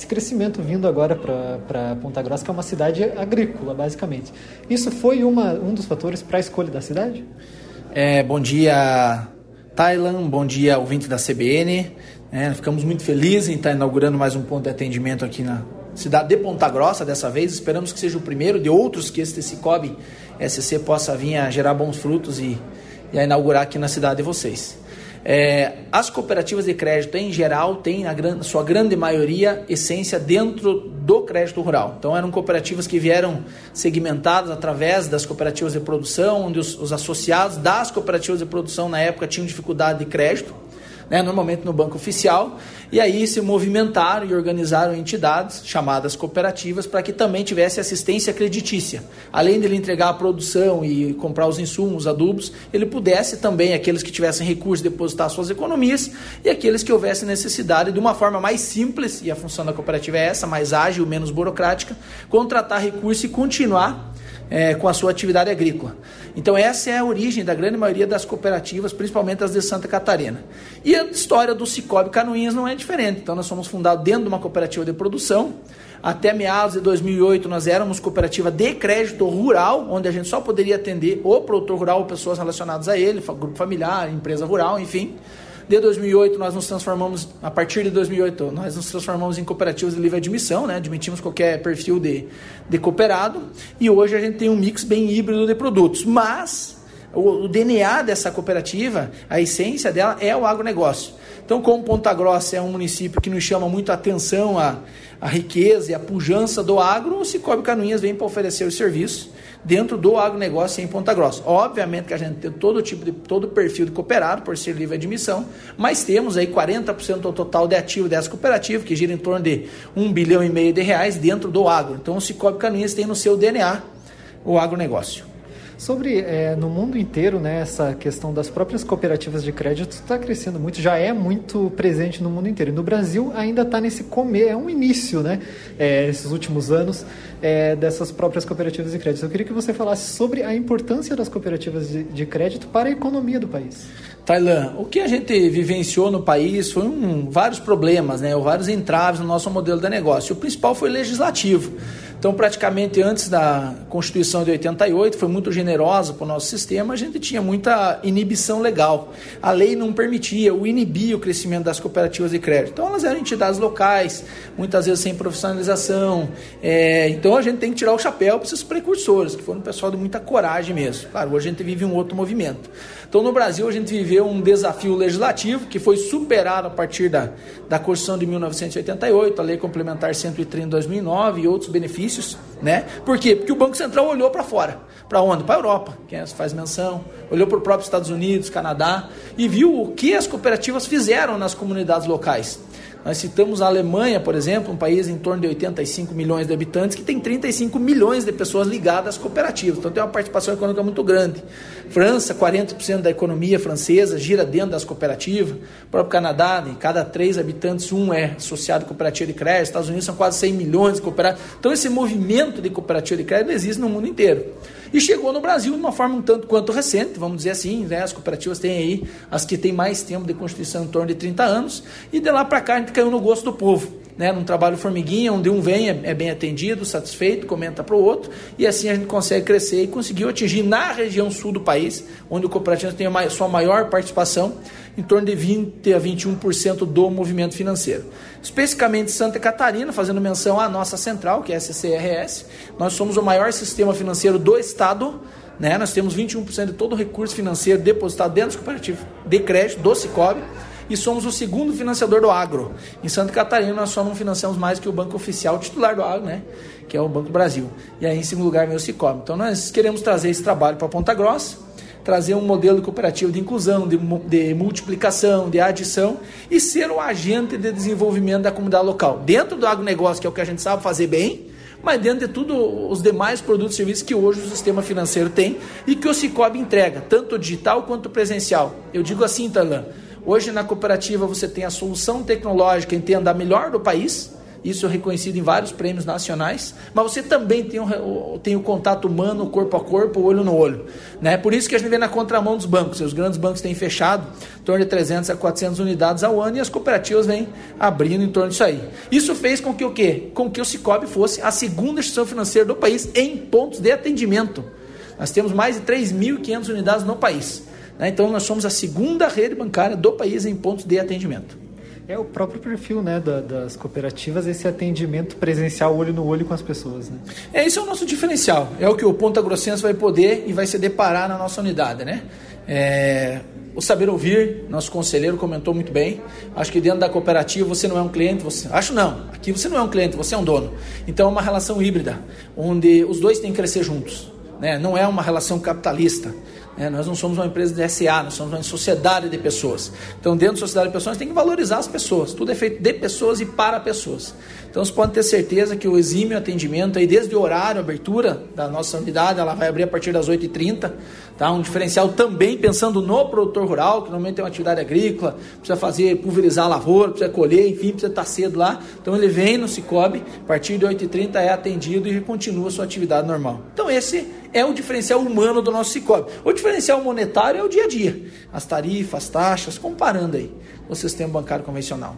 esse crescimento vindo agora para Ponta Grossa, que é uma cidade agrícola, basicamente. Isso foi uma, um dos fatores para a escolha da cidade? É, bom dia, Thailand, bom dia, ouvinte da CBN. É, ficamos muito felizes em estar inaugurando mais um ponto de atendimento aqui na cidade de Ponta Grossa dessa vez. Esperamos que seja o primeiro de outros que este Cicobi SC possa vir a gerar bons frutos e, e a inaugurar aqui na cidade de vocês. É, as cooperativas de crédito, em geral, têm, na gran, sua grande maioria, essência dentro do crédito rural. Então, eram cooperativas que vieram segmentadas através das cooperativas de produção, onde os, os associados das cooperativas de produção, na época, tinham dificuldade de crédito né, normalmente no banco oficial, e aí se movimentaram e organizaram entidades chamadas cooperativas para que também tivesse assistência creditícia. Além dele entregar a produção e comprar os insumos, adubos, ele pudesse também, aqueles que tivessem recursos, depositar suas economias e aqueles que houvessem necessidade de uma forma mais simples, e a função da cooperativa é essa, mais ágil, menos burocrática, contratar recurso e continuar é, com a sua atividade agrícola. Então essa é a origem da grande maioria das cooperativas, principalmente as de Santa Catarina. E a história do Cicobi Canoinhas não é diferente. Então nós somos fundados dentro de uma cooperativa de produção. Até meados de 2008 nós éramos cooperativa de crédito rural, onde a gente só poderia atender o produtor rural ou pessoas relacionadas a ele, grupo familiar, empresa rural, enfim. De 2008 nós nos transformamos, a partir de 2008, nós nos transformamos em cooperativas de livre admissão, né? Admitimos qualquer perfil de, de cooperado e hoje a gente tem um mix bem híbrido de produtos. Mas o DNA dessa cooperativa, a essência dela é o agronegócio. Então, como Ponta Grossa é um município que nos chama muito a atenção a, a riqueza e a pujança do agro, o Cicobi Canoinhas vem para oferecer o serviço dentro do agronegócio em Ponta Grossa. Obviamente que a gente tem todo tipo de todo perfil de cooperado por ser livre admissão, mas temos aí 40% do total de ativo dessa cooperativa, que gira em torno de 1 bilhão e meio de reais dentro do agro. Então o Cicobi Caminhas tem no seu DNA o agronegócio. Sobre é, no mundo inteiro, né, essa questão das próprias cooperativas de crédito está crescendo muito, já é muito presente no mundo inteiro. E no Brasil ainda está nesse comer, é um início, né, é, esses últimos anos é, dessas próprias cooperativas de crédito. Eu queria que você falasse sobre a importância das cooperativas de, de crédito para a economia do país. Tailan, o que a gente vivenciou no país foi um, vários problemas, né, ou vários entraves no nosso modelo de negócio. O principal foi legislativo. Então, praticamente antes da Constituição de 88, foi muito generosa para o nosso sistema, a gente tinha muita inibição legal. A lei não permitia, ou inibia o crescimento das cooperativas de crédito. Então, elas eram entidades locais, muitas vezes sem profissionalização. É, então, a gente tem que tirar o chapéu para esses precursores, que foram um pessoal de muita coragem mesmo. Claro, hoje a gente vive um outro movimento. Então, no Brasil, a gente viveu um desafio legislativo que foi superado a partir da, da Constituição de 1988, a Lei Complementar 130 de 2009 e outros benefícios né? Por quê? Porque o Banco Central olhou para fora. Para onde? Para a Europa, que é, faz menção, olhou para o próprio Estados Unidos, Canadá e viu o que as cooperativas fizeram nas comunidades locais. Nós citamos a Alemanha, por exemplo, um país em torno de 85 milhões de habitantes, que tem 35 milhões de pessoas ligadas às cooperativas. Então tem uma participação econômica muito grande. França, 40% da economia francesa gira dentro das cooperativas. O próprio Canadá, em cada três habitantes, um é associado à cooperativa de crédito. Estados Unidos são quase 100 milhões de cooperativas. Então esse movimento de cooperativa de crédito existe no mundo inteiro. E chegou no Brasil de uma forma um tanto quanto recente, vamos dizer assim, né? as cooperativas têm aí as que têm mais tempo de constituição em torno de 30 anos, e de lá para cá a gente caiu no gosto do povo. Né, num trabalho formiguinha, onde um vem, é, é bem atendido, satisfeito, comenta para o outro, e assim a gente consegue crescer e conseguiu atingir na região sul do país, onde o cooperativo tem a sua maior participação, em torno de 20 a 21% do movimento financeiro. Especificamente Santa Catarina, fazendo menção à nossa central, que é a SCRS, nós somos o maior sistema financeiro do estado, né? nós temos 21% de todo o recurso financeiro depositado dentro do cooperativo de crédito do Cicobi, e somos o segundo financiador do agro. Em Santa Catarina, nós só não financiamos mais que o banco oficial titular do agro, né? que é o Banco Brasil. E aí, em segundo lugar, vem o. Então, nós queremos trazer esse trabalho para Ponta Grossa, trazer um modelo cooperativo de inclusão, de, de, multiplicação, de adição e ser o agente de desenvolvimento da comunidade local. Dentro do agronegócio, que é o que a gente sabe fazer bem, mas dentro de tudo os demais produtos e serviços que hoje o sistema financeiro tem e que o Cicobi entrega, tanto digital quanto presencial. Eu digo assim, Talan, Hoje na cooperativa você tem a solução tecnológica, entenda, a melhor do país, isso é reconhecido em vários prêmios nacionais, mas você também tem o, tem o contato humano, corpo a corpo, olho no olho. Né? Por isso que a gente vê na contramão dos bancos. Os grandes bancos têm fechado em torno de 300 a 400 unidades ao ano e as cooperativas vêm abrindo em torno disso aí. Isso fez com que o quê? Com que o Cicobi fosse a segunda instituição financeira do país em pontos de atendimento. Nós temos mais de 3.500 unidades no país. Né? Então, nós somos a segunda rede bancária do país em pontos de atendimento. É o próprio perfil né, da, das cooperativas, esse atendimento presencial olho no olho com as pessoas. Né? É, esse é o nosso diferencial. É o que o Ponta Grossense vai poder e vai se deparar na nossa unidade. Né? É, o saber ouvir, nosso conselheiro comentou muito bem. Acho que dentro da cooperativa você não é um cliente, você. Acho não. Aqui você não é um cliente, você é um dono. Então é uma relação híbrida, onde os dois têm que crescer juntos. Né? Não é uma relação capitalista. É, nós não somos uma empresa de SA, nós somos uma sociedade de pessoas. Então, dentro da sociedade de pessoas, tem que valorizar as pessoas. Tudo é feito de pessoas e para pessoas. Então, você pode ter certeza que o exímio atendimento, aí, desde o horário, abertura da nossa unidade, ela vai abrir a partir das 8h30. Tá? Um diferencial também pensando no produtor rural, que normalmente tem uma atividade agrícola, precisa fazer, pulverizar a lavoura, precisa colher, enfim, precisa estar cedo lá. Então, ele vem no Cicobi, a partir de 8h30 é atendido e continua sua atividade normal. Então, esse é o diferencial humano do nosso Cicobi. O diferencial monetário é o dia a dia. As tarifas, as taxas, comparando aí o sistema bancário convencional.